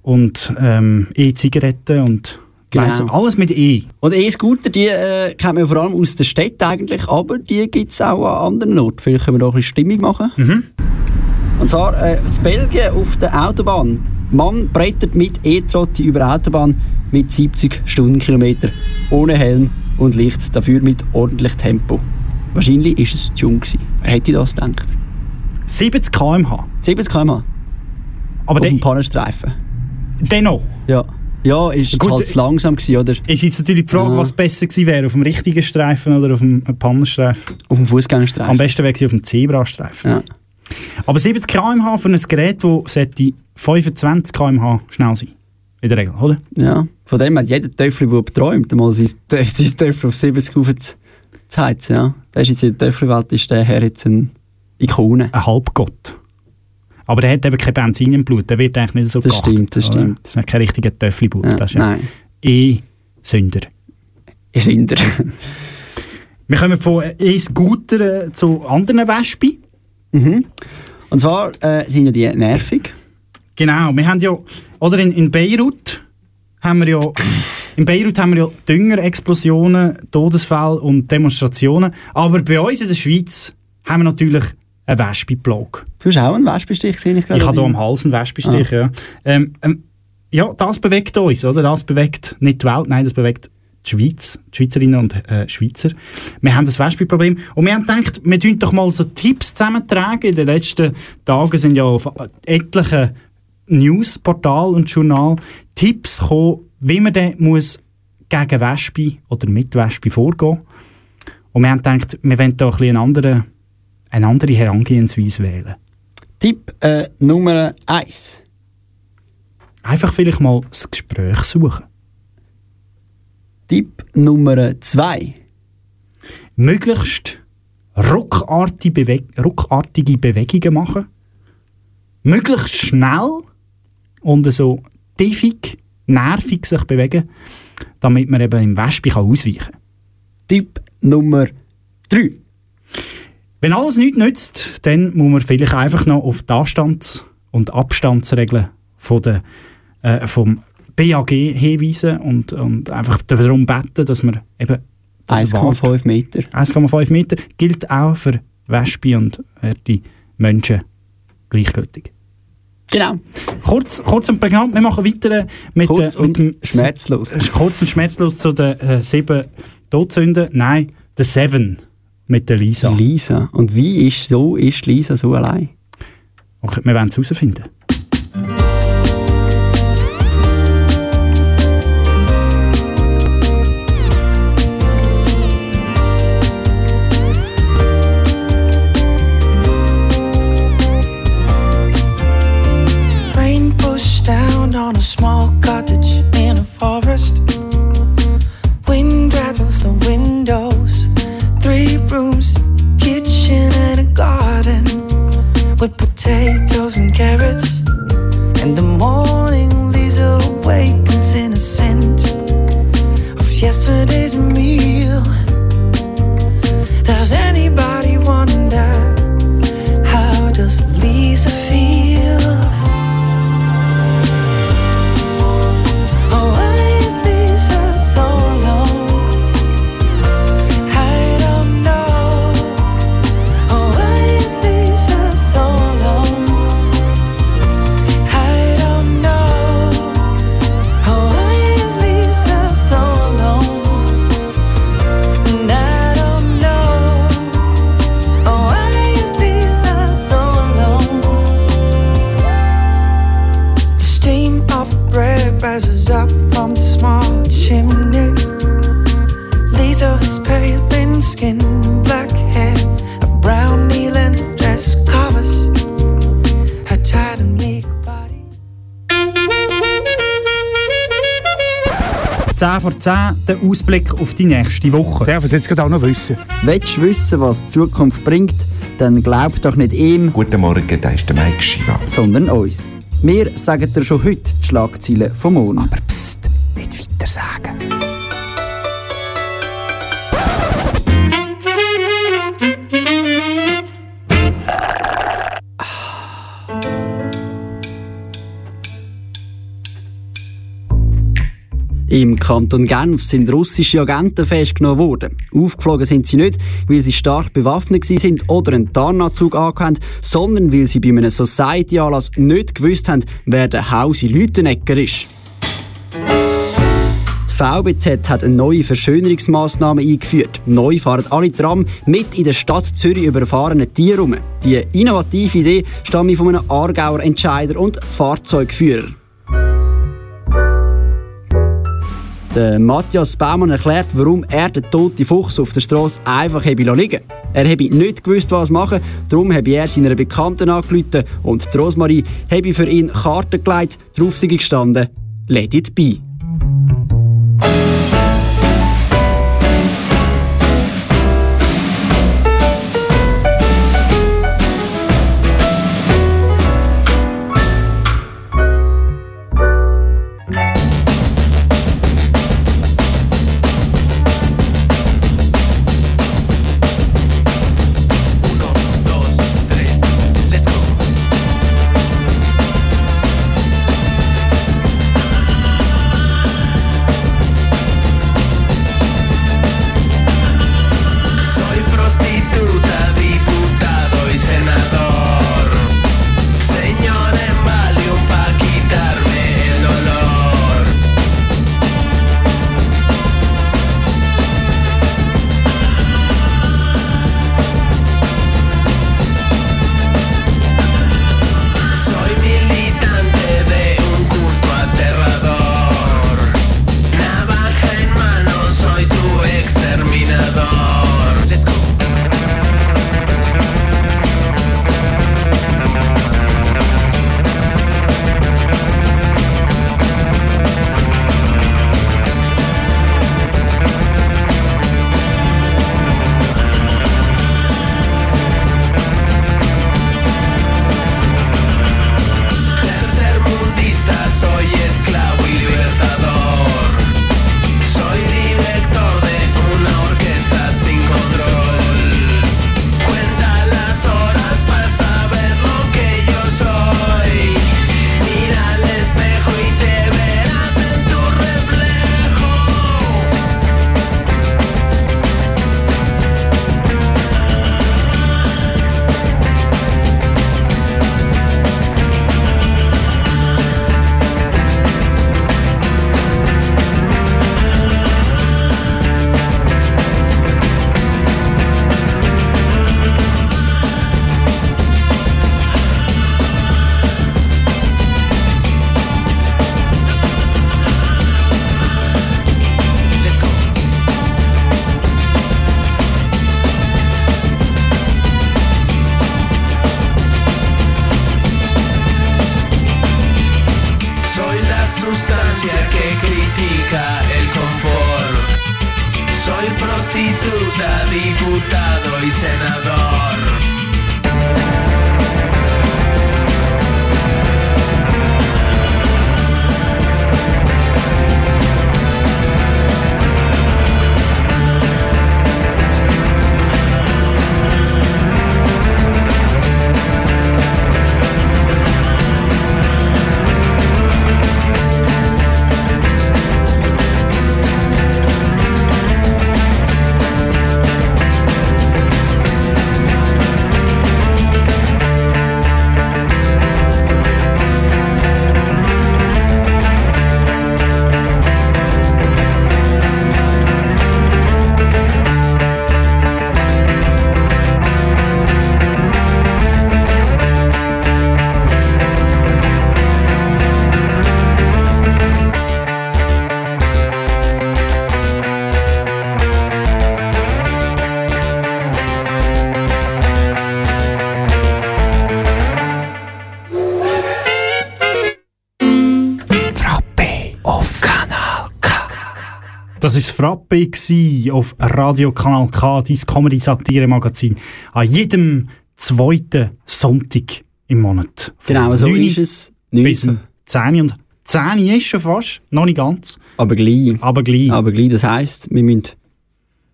und ähm, E-Zigaretten und Genau. weiss, alles mit E. Und E-Scooter, die äh, kennt man vor allem aus der Stadt eigentlich, aber die gibt es auch an anderen Orten. Vielleicht können wir da ein bisschen Stimmung machen. Und zwar äh, in Belgien auf der Autobahn. Mann brettert mit E-Trotti über die Autobahn mit 70 Stundenkilometer ohne Helm und Licht, dafür mit ordentlich Tempo. Wahrscheinlich war es zu jung. gewesen. Wer hätte das gedacht? 70 km/h. 70 km/h. Aber auf de- dem Pannenstreifen. Dennoch. Ja. Ja, ist Gut, halt zu langsam gewesen, oder? Ist jetzt natürlich die Frage, Ja. was besser gewesen wäre, auf dem richtigen Streifen oder auf dem Pannenstreifen? Auf dem Fußgängerstreifen. Am besten wäre es auf dem Zebrastreifen. Ja. Aber 70 km/h für ein Gerät, das sollte 25 km/h schnell sein. In der Regel, oder? Ja, von dem hat jeder Töffelbub träumt, mal sein, Tö- sein Töffel auf 70 rauf zu, heizen. Ja. Der ist jetzt in der Töffelwelt ist der Herr jetzt ein Ikone. Ein Halbgott. Aber der hat eben kein Benzin im Blut, der wird eigentlich nicht so Das geachtet, stimmt, das oder? stimmt. Das ist kein richtiger Töffelbub. Ja, das ist ja nein. E-Sünder. E-Sünder. Wir kommen von E-Scooter äh, zu anderen Wespen. Mhm. Und zwar äh, sind ja die nervig. Genau, wir haben ja, oder in, in Beirut haben wir ja, in Beirut haben wir ja Düngerexplosionen, Todesfälle und Demonstrationen. Aber bei uns in der Schweiz haben wir natürlich eine Wespenplage. Du hast auch einen Wespenstich gesehen, ich gerade. Ich habe hier am Hals einen Wespenstich, ja. Ähm, ähm, ja, das bewegt uns, oder? Das bewegt nicht die Welt, nein, das bewegt die Schweiz, die Schweizerinnen und äh, Schweizer. Wir haben das Wespenproblem und wir haben gedacht, wir tun doch mal so Tipps zusammentragen. In den letzten Tagen sind ja auf etlichen Newsportalen und Journal Tipps gekommen, wie man dann muss gegen Wespe oder mit Wespe vorgehen. Und wir haben gedacht, wir wollen da ein bisschen eine andere, eine andere Herangehensweise wählen. Tipp äh, Nummer 1. Einfach vielleicht mal das Gespräch suchen. Tipp Nummer 2. möglichst ruckartige, Bewe ruckartige Bewegungen machen, möglichst schnell und so tiefig, nervig sich bewegen, damit man eben im Wespe kann ausweichen kann. Tipp Nummer 3. Wenn alles nichts nützt, dann muss man vielleicht einfach noch auf die Anstands- und Abstandsregeln von der, äh, vom BAG hinweisen und, und einfach darum beten, dass man eben das 1,5 Meter. 1,5 Meter gilt auch für Wespe und die Menschen gleichgültig. Genau. Kurz, kurz und prägnant, wir machen weiter mit, Kurz äh, mit und dem schmerzlos. Kurz und schmerzlos zu den äh, sieben Todsünden. Nein, der Seven mit der Lisa. Lisa. Und wie ist so ist Lisa so allein? Okay, wir werden es herausfinden. So when Ausblick auf die nächste Woche. Darf ich jetzt gerade auch noch wissen? Willst du wissen, was die Zukunft bringt, dann glaub doch nicht ihm. Guten Morgen, da ist der Mike Shiva. Sondern uns. Wir sagen dir schon heute die Schlagzeilen vom Monat. Im Kanton Genf sind russische Agenten festgenommen worden. Aufgeflogen sind sie nicht, weil sie stark bewaffnet sind oder einen Tarnanzug angehabt, sondern weil sie bei einem Society-Anlass nicht gewusst haben, wer der Hausi Lütenegger ist. Die VBZ hat eine neue Verschönerungsmaßnahme eingeführt. Neu fahren alle Tram mit in der Stadt Zürich überfahrenen Tieren rum. Die innovative Idee stammt von einem Aargauer Entscheider und Fahrzeugführer. Der Matthias Baumann erklärt, warum er den toten Fuchs auf der Straße einfach habe liegen. Er habe nicht gewusst, was machen, darum habe er seiner Bekannten angerufen und die Rosmarie habe für ihn Karten gelegt, drauf sei gestanden. «Let it be». Frappe auf Radio Kanal K, dein Comedy-Satire-Magazin. An jedem zweiten Sonntag im Monat. Von Genau, so 9 ist es. Bis 9. 10 und 10 ist schon fast, noch nicht ganz. Aber gleich. Aber gleich. Aber gleich, das heisst, wir müssen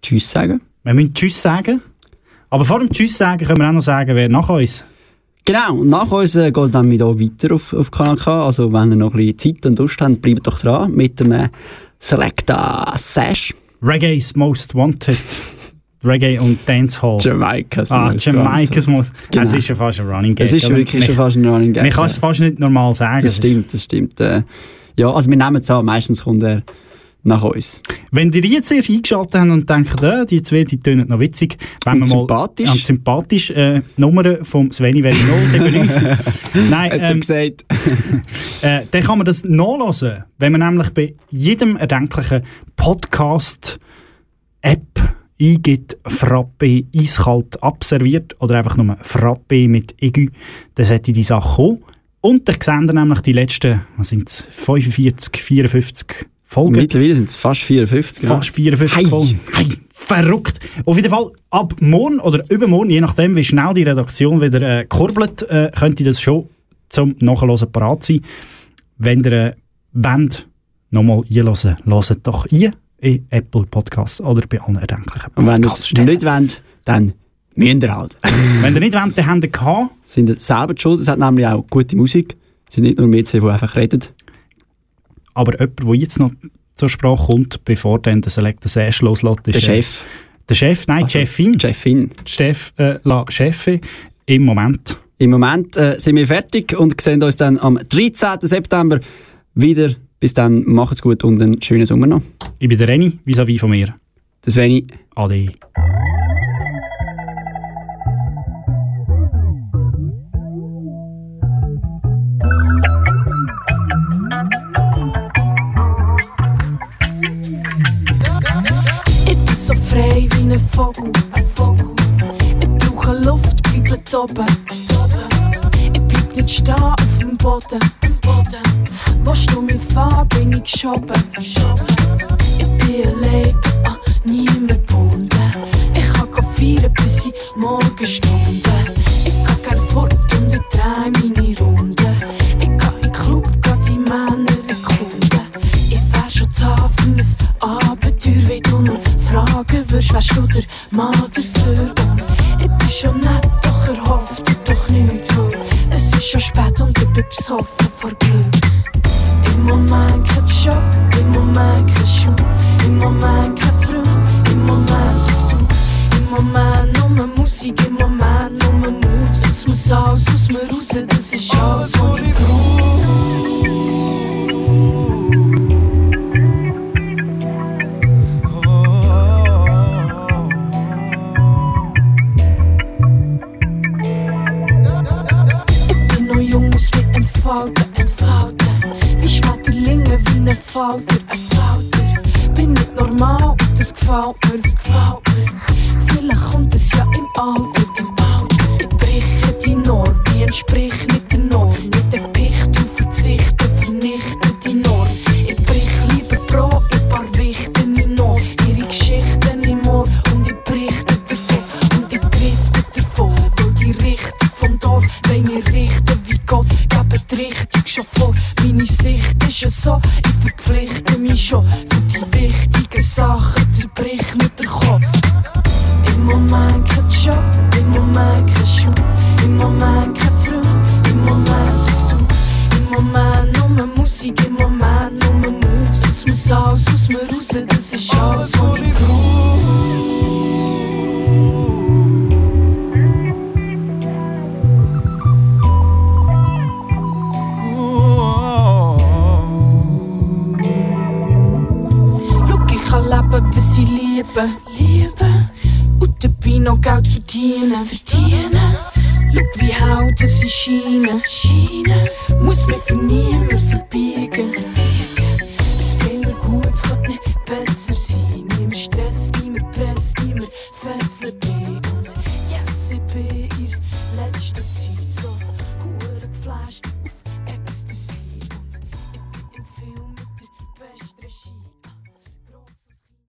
Tschüss sagen. Wir müssen Tschüss sagen. Aber vor dem Tschüss sagen können wir auch noch sagen, wer nach uns. Genau, nach uns äh, geht dann wieder weiter auf, auf Kanal K. Also, wenn ihr noch ein bisschen Zeit und Lust habt, bleibt doch dran mit dem äh, Selecta Sash. Reggae's Most Wanted. Reggae und Dancehall. Jamaica's ah, Most Jamaica's Wanted. Most. Genau. Es ist ja fast ein Running Gag. Es ist wirklich schon fast ein Running Gag. Man kann es fast nicht normal sagen. Das stimmt, das stimmt. Äh, ja, also wir nehmen es an, meistens kommt er nach uns. Wenn ihr jetzt erst eingeschaltet habt und denkt, äh, die zwei, die tönen noch witzig, wenn Und wir mal sympathisch. an sympathisch äh, Nummer vom Sveni wäre 079. Nein, Hat er ähm, gesagt. äh, dann kann man das nachlesen, wenn man nämlich bei jedem erdenklichen Podcast-App eingibt, Frappe eiskalt abserviert oder einfach nur Frappe mit Egü, dann sollte die Sache kommen. Und dann sehen wir nämlich die letzten, was sind es, 45, 54 Folgen. Mittlerweile sind es fast 54. ja. Fast 54 Hey. Folgen. Hey, verrückt. Auf jeden Fall, ab morgen oder übermorgen, je nachdem, wie schnell die Redaktion wieder äh, kurbelt, äh, könnte das schon zum Nachhören parat sein. Wenn ihr äh, wollt, nochmal einhören, hört doch ein in Apple Podcasts oder bei allen erdenklichen Und wenn ihr es nicht wollt, dann müsst ihr halt. Wenn ihr nicht wollt, dann habt ihr gehabt. sind ihr selber schuld. Es hat nämlich auch gute Musik. Es sind nicht nur wir die einfach reden. Aber jemand, der jetzt noch zur Sprache kommt, bevor dann der Select Sash loslässt, ist Der äh, Chef. Der Chef, nein, Also, Chefin. Chefin. Chef, äh, la Chefe im Moment. Im Moment äh, sind wir fertig und sehen uns dann am 13. September wieder. Bis dann, macht's gut und einen schönen Sommer noch. Ich bin der Reni, vis-à-vis von mir. Das Sveni. Ade. Vogel. Ich brauche Luft, bleibe oben. Ich bleib nicht stehen auf dem Boden. Willst du mich fahren, bin ich geschoben. Ich bin allein, an niemand gebunden. Ich kann feiern bis in Morgenstunden. Ich kann gern fort und ich dreh meine Runden. Nur fragen würdest, wärst du der Mann dafür? Und ich bin schon nett, doch erhofft doch nichts, weil es ist schon spät und ich bin besoffen vor Glück. Im Moment kein Job, im Moment kein Schuh, im Moment kein Freund, im Moment du. Im Moment nur Musik, im Moment nur Moves, es muss alles aus mir raus, das ist alles, was ich brauch.